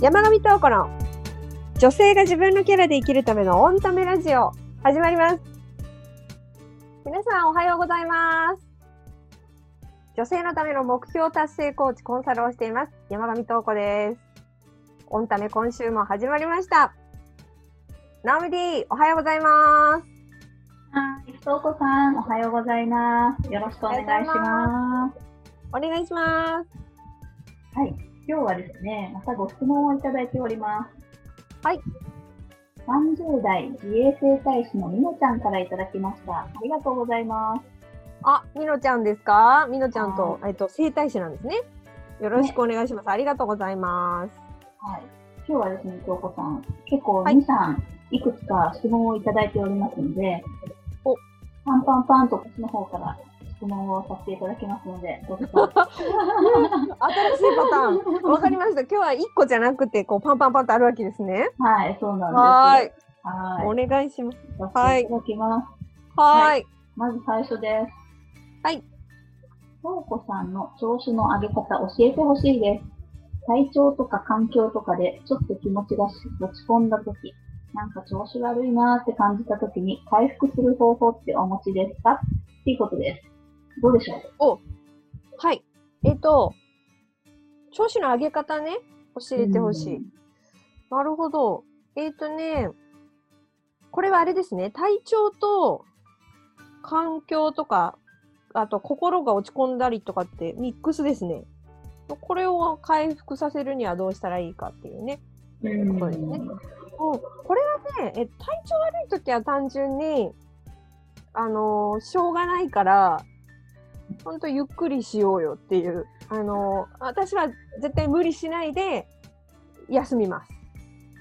山上東子の女性が自分のキャラで生きるためのオンタメラジオ始まります。皆さんおはようございます。女性のための目標達成コーチコンサルをしています。山上東子です。オンタメ今週も始まりました。ナオミ D、おはようございます。はい、東子さん、おはようございます。よろしくお願いします。お願いします。はい、今日はですね、またご質問をいただいております。はい。30代自衛整体師のみのちゃんからいただきました。ありがとうございます。あ、みのちゃんですか？みのちゃんとは、えっと、整体師なんですね。よろしくお願いします。ありがとうございます。はい。今日はですね、東子さん、結構はい2、3、いくつか質問をいただいておりますので、おパンパンパンとこっちの方から質問をさせていただきますので、どうぞ。新しいパターン。わかりました。今日は1個じゃなくて、こう、パンパンパンとあるわけですね。はい、そうなんです。はーい。はい。お願いします。させていただきます。はーい。まず最初です。はい。東子さんの調子の上げ方教えてほしいです。体調とか環境とかでちょっと気持ちが落ち込んだとき、なんか調子悪いなーって感じたときに回復する方法ってお持ちですか？っていうことです。どうでしょう？はい。えっと、調子の上げ方ね、教えてほしい。なるほど。えっとね、これはあれですね、体調と環境とか、あと心が落ち込んだりとかってミックスですね。これを回復させるにはどうしたらいいかっていうね。うんそうですねうん、これはね、え体調悪い時は単純に、あのーしょうがないから、ほんとゆっくりしようよっていう、あのー私は絶対無理しないで休みます。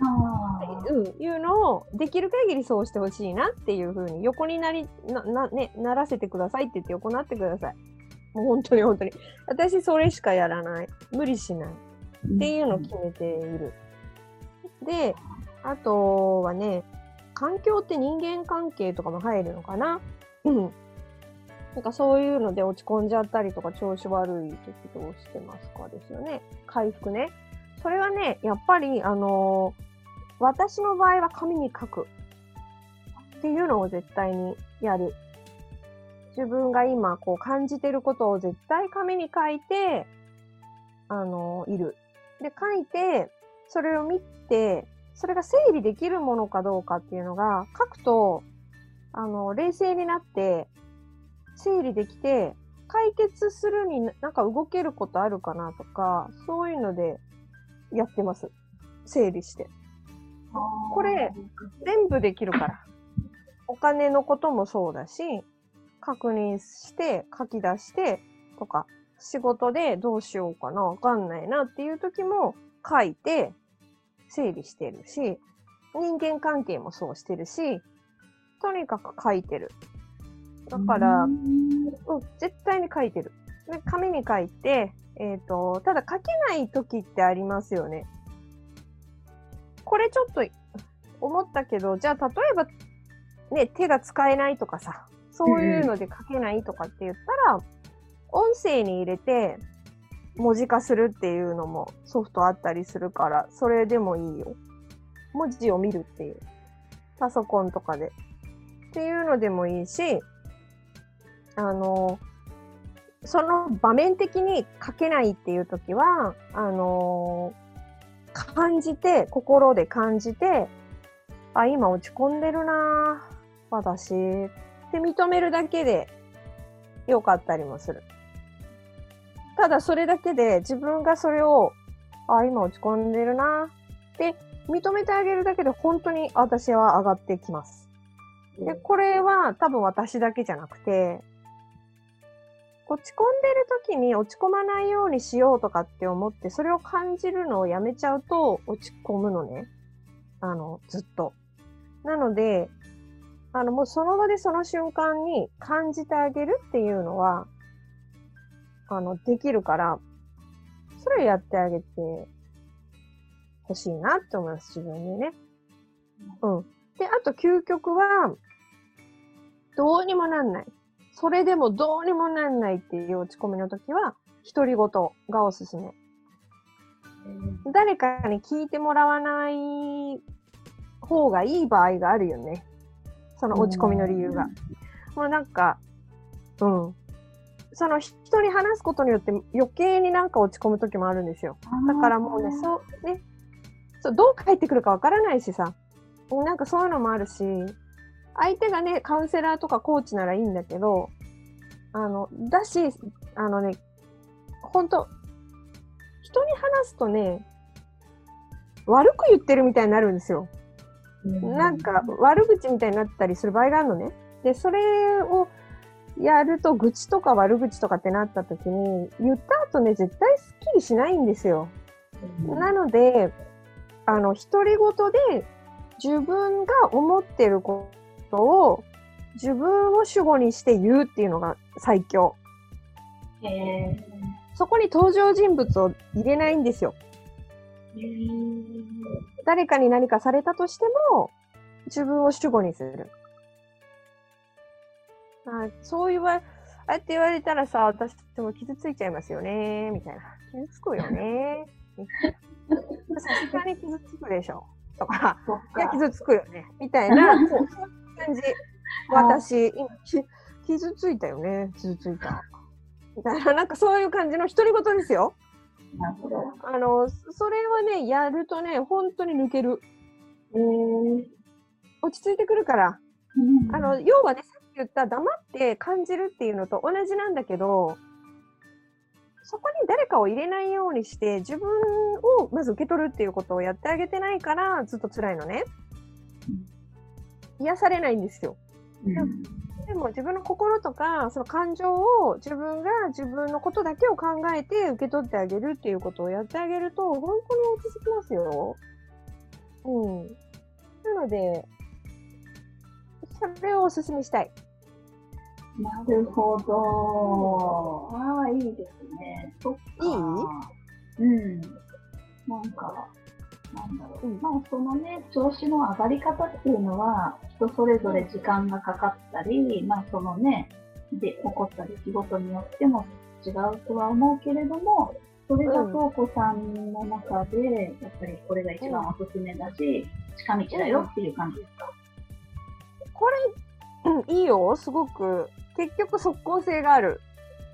あーうん、いうのをできる限りそうしてほしいなっていうふうに横になりなな、ね、ならせてくださいって言って横なってください。もう本当に本当に。私それしかやらない。無理しない。っていうのを決めている。で、あとはね、環境って人間関係とかも入るのかなうん。なんかそういうので落ち込んじゃったりとか調子悪い時どうしてますかですよね。回復ね。それはね、やっぱり、あのー私の場合は紙に書くっていうのを絶対にやる。自分が今こう感じてることを絶対紙に書いて、あのーいる。で、書いて、それを見て、それが整理できるものかどうかっていうのが、書くと、あの、冷静になって、整理できて、解決するになんか動けることあるかなとか、そういうのでやってます。整理して。これ全部できるから。お金のこともそうだし、確認して、書き出してとか、仕事でどうしようかな、わかんないなっていう時も書いて整理してるし、人間関係もそうしてるし、とにかく書いてる。だから、うんう、絶対に書いてる。で紙に書いて、えっ、と、ただ書けない時ってありますよね。これちょっと思ったけど、じゃあ例えば、ね、手が使えないとかさ、そういうので書けないとかって言ったら、音声に入れて文字化するっていうのもソフトあったりするから、それでもいいよ。文字を見るっていう。パソコンとかで。っていうのでもいいし、あの、その場面的に書けないっていう時は、あの、感じて、心で感じて、あ、今落ち込んでるな私って認めるだけでよかったりもする。ただそれだけで自分がそれを、あ、今落ち込んでるなって認めてあげるだけで本当に私は上がってきます。で、これは多分私だけじゃなくて、落ち込んでる時に落ち込まないようにしようとかって思って、それを感じるのをやめちゃうと落ち込むのね。あの、ずっと。なので、あの、もうその場でその瞬間に感じてあげるっていうのは、あの、できるから、それをやってあげてほしいなって思います、自分にね。うん。で、あと究極は、どうにもなんない。それでもどうにもなんないっていう落ち込みの時は、独り言がおすすめ。誰かに聞いてもらわない方がいい場合があるよね。その落ち込みの理由が。もうなんか、うん。その人に話すことによって余計になんか落ち込む時もあるんですよ。だからもうね、そう、ね、そう、どう帰ってくるかわからないしさ。なんかそういうのもあるし、相手がね、カウンセラーとかコーチならいいんだけど、あの、だし、あのね、ほんと、人に話すとね、悪く言ってるみたいになるんですよ。なんか悪口みたいになったりする場合があるのね。で、それをやると愚痴とか悪口とかってなった時に、言った後ね、絶対スッキリしないんですよ。なので、あの、独り言で自分が思ってることを自分を主語にして言うっていうのが最強。へえそこに登場人物を入れないんですよ。ー。へー誰かに何かされたとしても、自分を主語にする。あそう言わ、ああやって言われたらさ、私も傷ついちゃいますよね、みたいな。傷つくよね。さすがに傷つくでしょ。とか、いや、か。傷つくよね。みたいな、感じ。私、今、き傷ついたよね。傷ついた。みたいな、なんかそういう感じの独り言ですよ。あの、それはね、やるとね、本当に抜ける。へー落ち着いてくるから。うんあの、要はね、さっき言った黙って感じるっていうのと同じなんだけど、そこに誰かを入れないようにして、自分をまず受け取るっていうことをやってあげてないから、ずっと辛いのね。癒されないんですよ。うんでも自分の心とか、その感情を自分が自分のことだけを考えて受け取ってあげるっていうことをやってあげると、本当に落ち着きますよ。うん。なので、それをお勧めしたい。なるほど。ああ、いいですね。そっか。いい？うん。なんか、なんだろう。うんまあ、そのね、調子の上がり方っていうのは、人それぞれ時間がかかったり、まあ、そのね、で、起こった出来事によっても違うとは思うけれども、それがうん東子さんの中で、やっぱりこれが一番おすすめだし、近道だよっていう感じですか？これ、うん、いいよ、すごく。結局、即効性がある。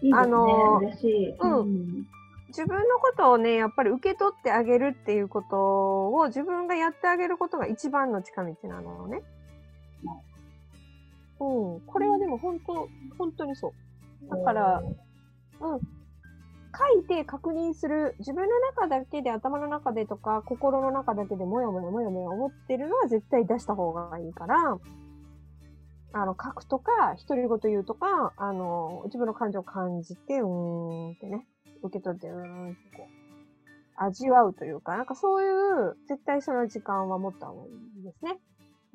いいですね。あのー嬉しい。うん自分のことをね、やっぱり受け取ってあげるっていうことを自分がやってあげることが一番の近道なのね。うん。これはでも本当、本当にそう。だから、うん。書いて確認する。自分の中だけで、頭の中でとか、心の中だけでもやもやもやもや思ってるのは絶対出した方がいいから、あの、書くとか、独り言言うとか、あの、自分の感情を感じて、うーんってね、受け取って、うーんってこう、味わうというか、なんかそういう、絶対その時間は持った方がいいですね。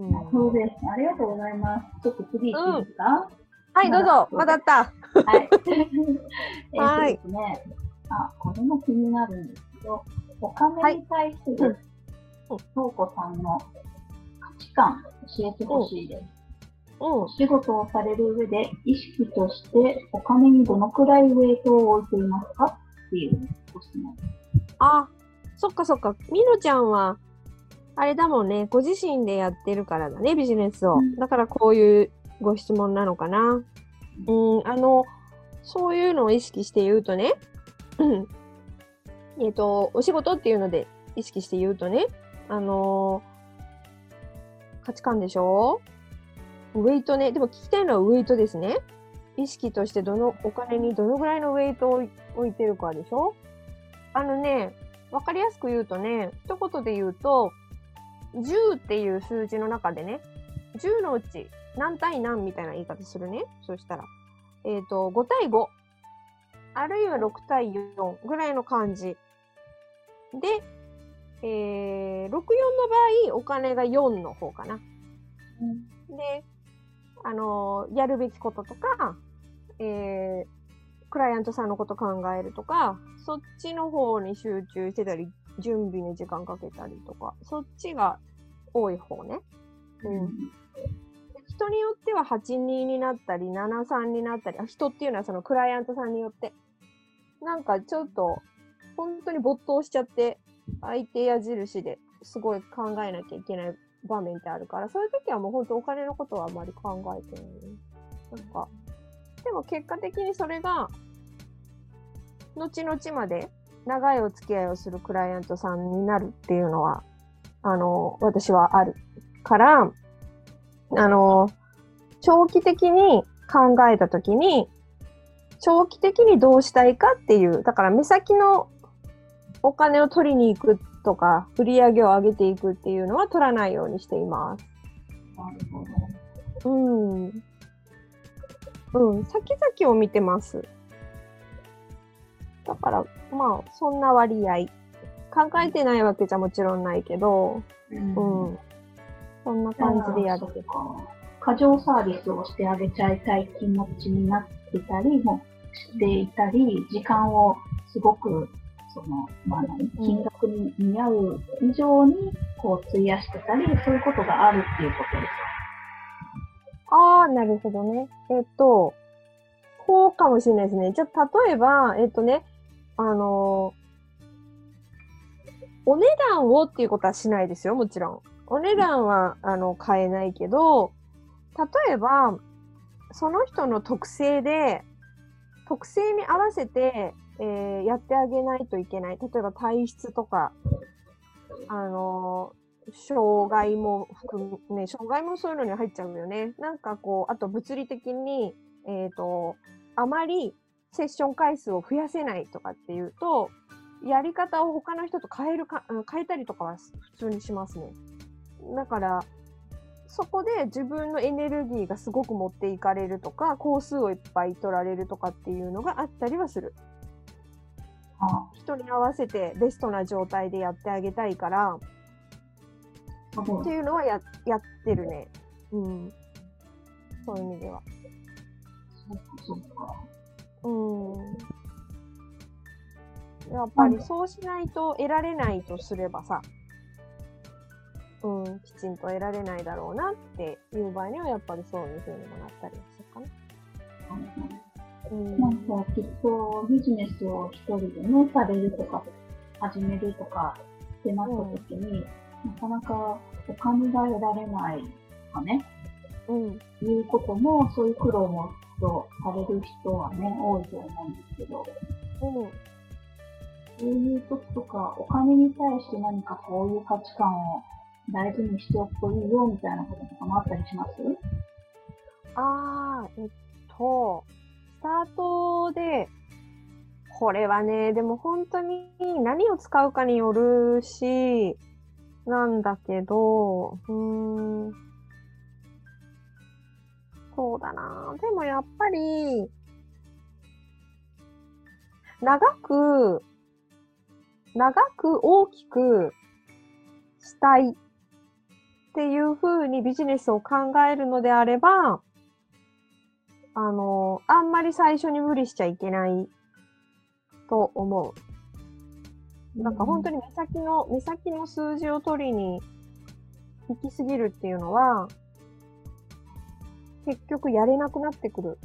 うん。そうです。ありがとうございます。ちょっと次行っていいですか、はい、どうぞ、まだあった。はい。えっはいとですね、あ、これも気になるんですけど、お金に対する、うん東子さんの価値観、教えてほしいです。うんお。仕事をされる上で、意識としてお金にどのくらいウェイトを置いていますか？っていうご質問。あ、そっかそっか。みのちゃんは、あれだもんね、ご自身でやってるからだね、ビジネスをうん。だからこういうご質問なのかな。うん、あの、そういうのを意識して言うとね、うんえっと、お仕事っていうので意識して言うとね、あの価値観でしょ？ウェイトね。でも聞きたいのはウェイトですね。意識としてどの、お金にどのぐらいのウェイトを置い置いてるかでしょ？あのね、わかりやすく言うとね、一言で言うと、10っていう数字の中でね、10のうち何対何みたいな言い方するね。そしたら。えっ、と、5対5。あるいは6対4ぐらいの感じ。で、えー、64の場合、お金が4の方かな。で、あのーやるべきこととか、えー、クライアントさんのこと考えるとか、そっちの方に集中してたり、準備に時間かけたりとか、そっちが多い方ね。うん。人によっては8人になったり、7、3になったり、あ人っていうのはそのクライアントさんによって。なんかちょっと、本当に没頭しちゃって、相手矢印ですごい考えなきゃいけない場面ってあるから、そういう時はもう本当お金のことはあまり考えてないね。なんか、でも結果的にそれが、後々まで長いお付き合いをするクライアントさんになるっていうのは、あの、私はあるから、あの、長期的に考えたときに、長期的にどうしたいかっていう、だから目先のお金を取りに行くとか、売り上げを上げていくっていうのは取らないようにしています。なるほど。うん。うん、先々を見てます。だから、まあ、そんな割合。考えてないわけじゃもちろんないけど、うんうん。そんな感じでやる過剰サービスをしてあげちゃいたい気持ちになってたりもしていたり、時間をすごく、その、まあ何、金額に見合う以上に、こう、費やしてたり、そういうことがあるっていうことですああ、なるほどね。えっと、こうかもしれないですね。じゃあ、例えば、えっとね、あのお値段をっていうことはしないですよ、もちろん。お値段は、あの、変えないけど、例えば、その人の特性で、特性に合わせて、えーやってあげないといけない。例えば体質とか、あの障害も含む、ね、障害もそういうのに入っちゃうよね。なんかこう、あと物理的に、えっ、と、あまりセッション回数を増やせないとかっていうと、やり方を他の人と変えるか、うん変えたりとかは普通にしますね。だから、そこで自分のエネルギーがすごく持っていかれるとか、工数をいっぱい取られるとかっていうのがあったりはする。あ人に合わせてベストな状態でやってあげたいから、っていうのはややってるね。うん。そういう意味では。そうか、そうか。うん。やっぱりそうしないと得られないとすればさ、うん、きちんと得られないだろうなっていう場合には、やっぱりそういう風にもなったりするかな。うん。なんかきっとビジネスを一人でね、されるとか、始めるとかってなった時に、なかなかお金が得られないとかね、うん。いうことも、そういう苦労もとされる人はね、多いと思うんですけど、うん。そういう時とか、お金に対して何かこういう価値観を大事にしておくといいよみたいなこととかもあったりします？あー、えっと、スタートで、これはね、でも本当に何を使うかによるし、なんだけど、うーん。そうだな。でもやっぱり、長く、長く大きくしたいっていう風にビジネスを考えるのであれば、あの、あんまり最初に無理しちゃいけないと思う。なんか本当に目先の、目先の数字を取りに行きすぎるっていうのは、結局やれなくなってくる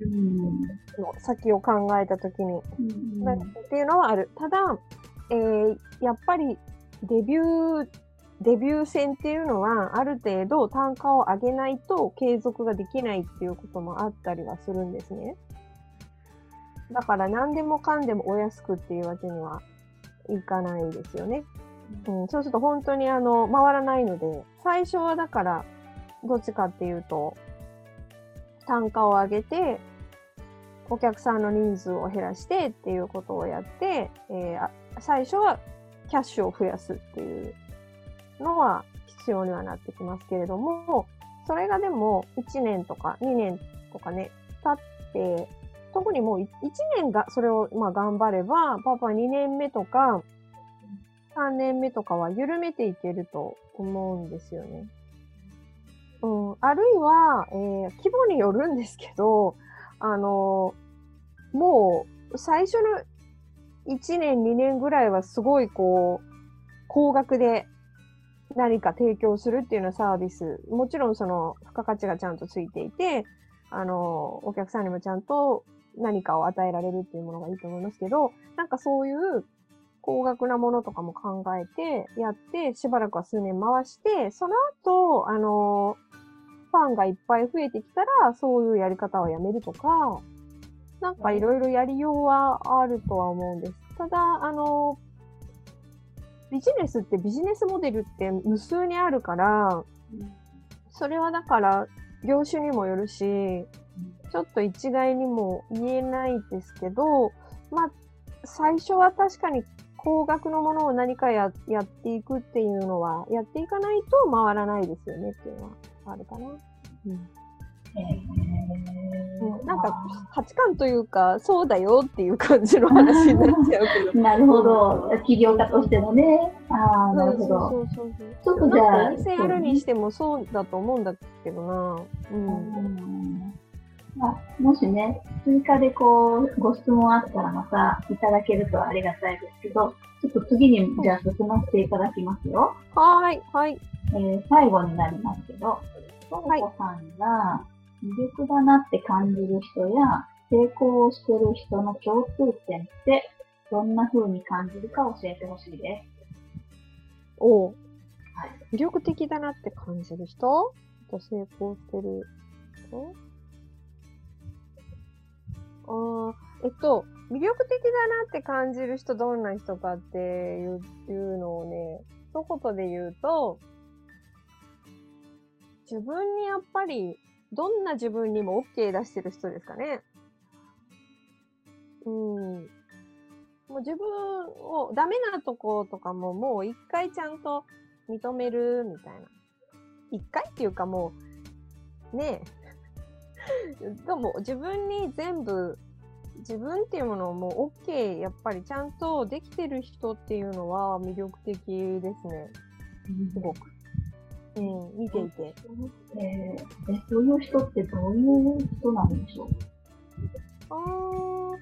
うん。の、先を考えたときに。うんなっていうのはある。ただ、えーやっぱりデビュー、デビュー戦っていうのは、ある程度単価を上げないと継続ができないっていうこともあったりはするんですね。だから何でもかんでもお安くっていうわけにはいかないですよね。うん、そうすると本当にあの、回らないので、最初はだから、どっちかっていうと、単価を上げて、お客さんの人数を減らしてっていうことをやって、えー最初はキャッシュを増やすっていうのは必要にはなってきますけれども、それがでも1年とか2年とかね、経って、特にもう1年がそれをまあ頑張れば、パパ2年目とか3年目とかは緩めていけると思うんですよね。うん、あるいは、えー規模によるんですけど、あのもう最初の1年、2年ぐらいはすごいこう、高額で何か提供するっていうようなサービス、もちろんその付加価値がちゃんとついていて、あの、お客さんにもちゃんと何かを与えられるっていうものがいいと思いますけど、なんかそういう高額なものとかも考えて、やって、しばらくは数年回して、その後、あの、ファンがいっぱい増えてきたら、そういうやり方をやめるとか、なんかいろいろやりようはあるとは思うんです。ただ、あの、ビジネスってビジネスモデルって無数にあるから、それはだから業種にもよるし、ちょっと一概にも言えないですけど、まあ、最初は確かに高額のものを何かややっていくっていうのは、やっていかないと回らないですよねっていうのはあるかな？うんえうんなんか価値観というか、そうだよっていう感じの話になっちゃうけど。なるほど。起業家としてのね。ああ、なるほど。そうそうそうそう。ちょっとじゃあお店やるにしてもそうだと思うんだけどな。う。うんんまあ、もしね、追加でこう、ご質問あったらまたいただけるとありがたいですけど、ちょっと次にじゃあ進ませていただきますよ。はーい、はい。えー最後になりますけど、ともこさんが魅力だなって感じる人や、成功してる人の共通点って、どんな風に感じるか教えてほしいです。おうはい魅力的だなって感じる人？と成功してる人？あえっと、魅力的だなって感じる人どんな人かっていういうのをね、一言で言うと、自分にやっぱり、どんな自分にも OK 出してる人ですかね。うん。もう自分を、ダメなとことかももう一回ちゃんと認めるみたいな。一回っていうかもう、ねえ。でも自分に全部、自分っていうものをもう OK、やっぱりちゃんとできてる人っていうのは魅力的ですね。すごく。うん、見ていて。えそういう人ってどういう人なんでしょう？あー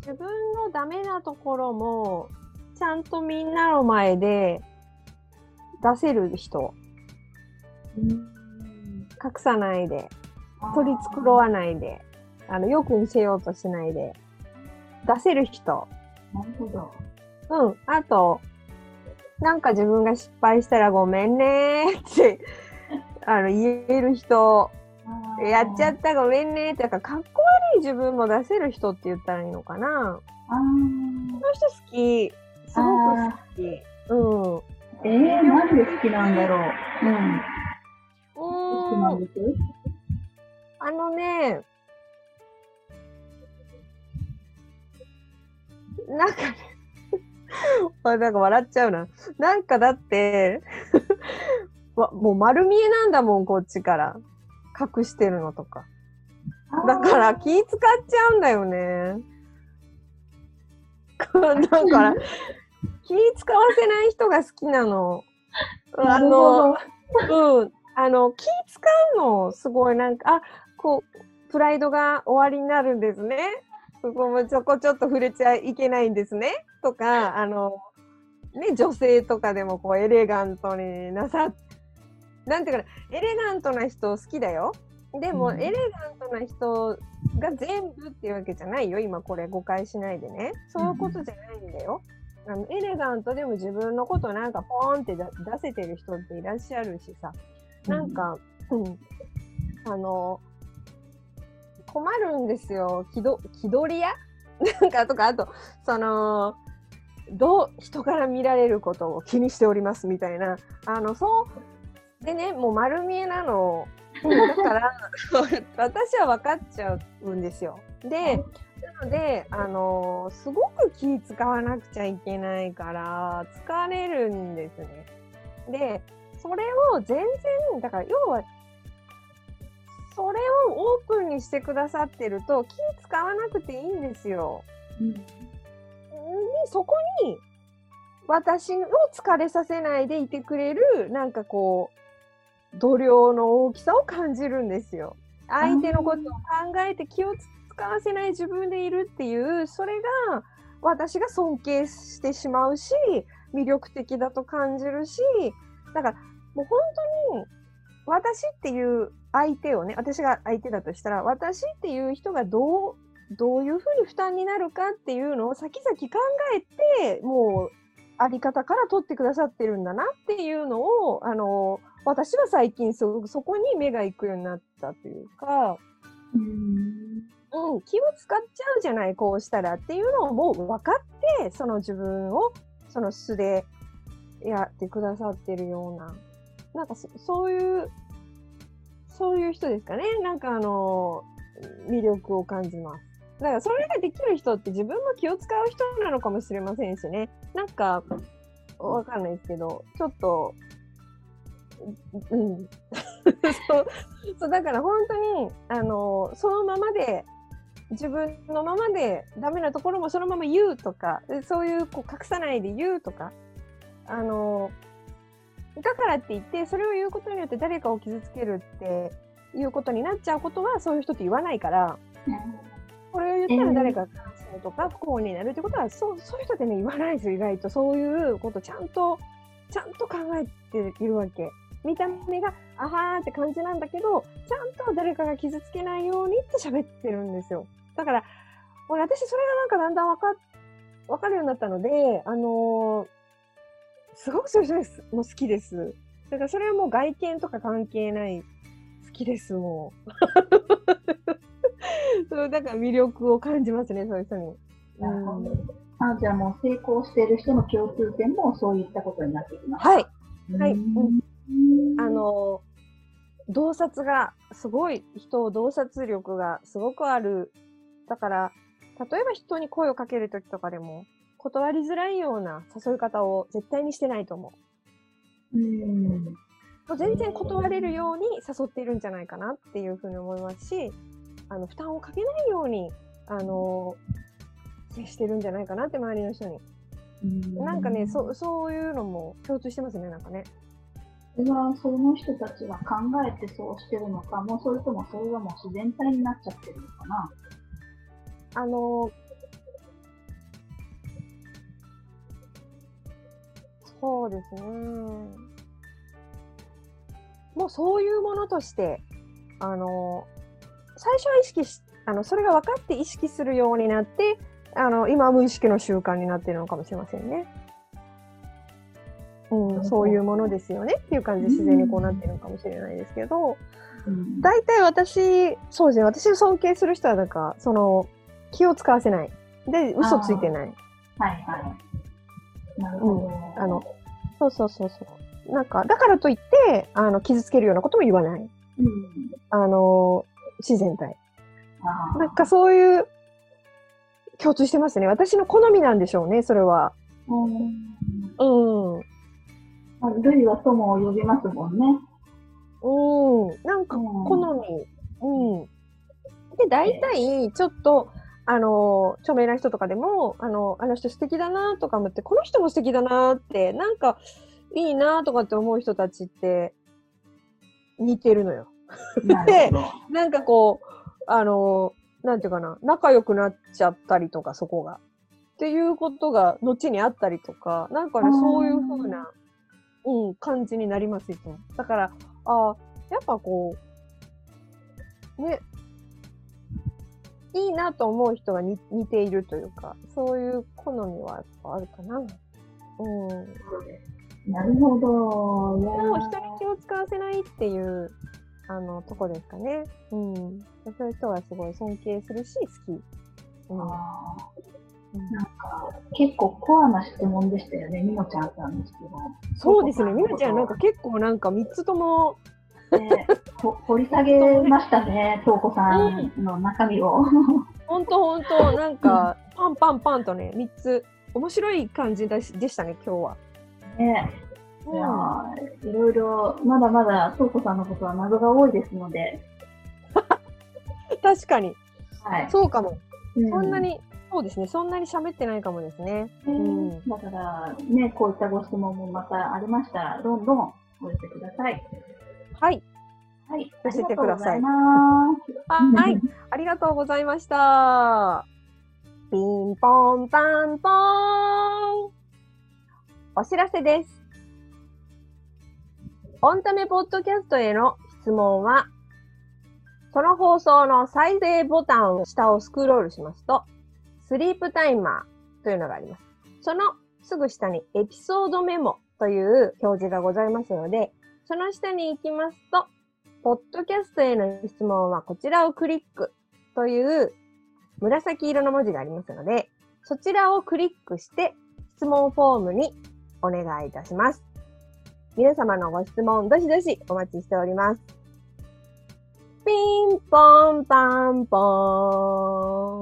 自分のダメなところも、ちゃんとみんなの前で出せる人。隠さないで。取り繕わないで。あの、よく見せようとしないで。出せる人。なるほど。うん。あと、なんか自分が失敗したらごめんねーって、あの、言える人。やっちゃったごめんねーって、だからかっこ悪い自分も出せる人って言ったらいいのかな。あーこの人好き。すごく好き。うん。うえー、なんで好きなんだろう。うん。好きなーん。あのね、なんかね、あなんか笑っちゃうな。なんかだって、わもう丸見えなんだもん、こっちから。隠してるのとか。だから気使っちゃうんだよね。だから、気使わせない人が好きなの。あの、うん。あの、気使うの、すごいなんか、あ、こう、プライドが終わりになるんですね。そこも、そこちょっと触れちゃいけないんですね。とか、あの、ね、女性とかでもこう、エレガントになさっ、なんていうかな、エレガントな人好きだよ。でも、うんエレガントな人が全部っていうわけじゃないよ。今これ誤解しないでね。そういうことじゃないんだよ。あのエレガントでも自分のことなんかポーンって出出せてる人っていらっしゃるしさ。なんか、うん、あの、困るんですよ。気ど気取り屋？なんかとか、あと、その、どう、人から見られることを気にしておりますみたいな。あの、そう、でね、もう丸見えなの。うんだから、私は分かっちゃうんですよ。で、なので、あのすごく気使わなくちゃいけないから、疲れるんですね。で、それを全然、だから要は、それをオープンにしてくださってると、気使わなくていいんですよ。うんでそこに、私を疲れさせないでいてくれる、なんかこう、度量の大きさを感じるんですよ。相手のことを考えて気を使わせない自分でいるっていう、それが私が尊敬してしまうし、魅力的だと感じるし、だからもう本当に私っていう相手をね、私が相手だとしたら、私っていう人がどうどういうふうに負担になるかっていうのを先々考えて、もう、あり方から取ってくださってるんだなっていうのを、あの、私は最近そ、そこに目が行くようになったというか、うん。うん、気を使っちゃうじゃない、こうしたらっていうのをもう分かって、その自分を、その素でやってくださってるような、なんかそういう、そういう人ですかね。なんかあの、魅力を感じます。だからそれができる人って自分も気を使う人なのかもしれませんしね。なんか、わかんないですけど、ちょっと、うん。そう、そう、だから本当に、あの、そのままで、自分のままでダメなところもそのまま言うとか、そういうこう隠さないで言うとか、あの、だからって言って、それを言うことによって誰かを傷つけるっていうことになっちゃうことは、そういう人って言わないから、これを言ったら誰かが悲しむとか不幸になるってことは、そう、そういう人ってね、言わないですよ、意外と。そういうことちゃんと、ちゃんと考えているわけ。見た目が、あはーって感じなんだけど、ちゃんと誰かが傷つけないようにって喋ってるんですよ。だから、俺私それがなんかだんだんわか、わかるようになったので、あのーすごくそういう人です。もう好きです。だからそれはもう外見とか関係ない。好きです、もう。そう、だから魅力を感じますね、そういう人に。うんあじゃあもう成功している人の共通点もそういったことになってきます。はい。はいうんあ、の、洞察がすごい、人を洞察力がすごくある。だから、例えば人に声をかけるときとかでも、断りづらいような誘い方を絶対にしてないと思うん。う。もう全然断れるように誘っているんじゃないかなっていうふうに思いますし、あの、負担をかけないように、あの、接してるんじゃないかなって周りの人に。なんかね、そ、そういうのも共通してますね、なんかね。それはその人たちは考えてそうしてるのか、もうそれともそれがもう自然体になっちゃってるのかな？あの、そうですね。もうそういうものとして、あの、最初は意識し、あの、それが分かって意識するようになって、あの、今は無意識の習慣になっているのかもしれませんね。うん、そういうものですよねっていう感じで自然にこうなってるのかもしれないですけど、うん大体私、そうですね、私を尊敬する人はなんか、その、気を使わせない。で、嘘ついてない。はいはい。なるほど。あの、そうそうそうそう。なんか、だからといって、あの、傷つけるようなことも言わない。うん。あの、自然体。なんかそういう、共通してますね。私の好みなんでしょうね、それは。うんうん。まあルイは友を呼びますもんね。うん。なんか、うん好み。うん。で、大体、ちょっと、あの、著名な人とかでも、あの、あの人素敵だなとか思って、この人も素敵だなって、なんか、いいなとかって思う人たちって、似てるのよ。なるほど。なんかこう、あの、なんていうかな、仲良くなっちゃったりとか、そこが。っていうことが、後にあったりとか、なんかね、うんそういう風な、うん、感じになります、いつも。だから、ああ、やっぱこう、ね、いいなと思う人がに似ているというか、そういう好みはやっぱあるかな。うん。なるほど。でも人に気を使わせないっていう、あの、とこですかね。うん。そういう人はすごい尊敬するし、好き。うん。なんか、結構コアな質問でしたよね、みのちゃんさんの質問。そうですね。みなちゃんなんか結構なんか3つとも、ね、ほ掘り下げましたね、とうこさんの中身を。ほんとほんと、なんか、パンパンパンとね、3つ、面白い感じでしたね、今日は。ね、うんいやーいろいろ、まだまだとうこさんのことは謎が多いですので、確かに。はい。そうかも。うそんな、に、そうですね。そんなに喋ってないかもですね。うんねだから、ね、こういったご質問もまたありましたら、どんどんお寄せください。はい。はい。寄せてください。はい。ありがとうございました。ピンポンパンポーン。お知らせです。オンタメポッドキャストへの質問は、その放送の再生ボタンを下をスクロールしますと、スリープタイマーというのがあります。そのすぐ下にエピソードメモという表示がございますので、その下に行きますと、ポッドキャストへの質問はこちらをクリックという紫色の文字がありますので、そちらをクリックして質問フォームにお願いいたします。皆様のご質問、どしどしお待ちしております。ピンポンパンポー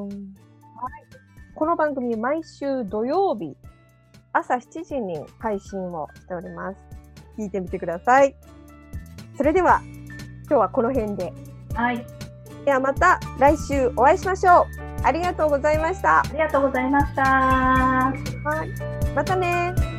ン。はい、この番組、毎週土曜日、朝7時に配信をしております。聞いてみてください。それでは、今日はこの辺で。はい。ではまた来週お会いしましょう。ありがとうございました。ありがとうございました。はい。またね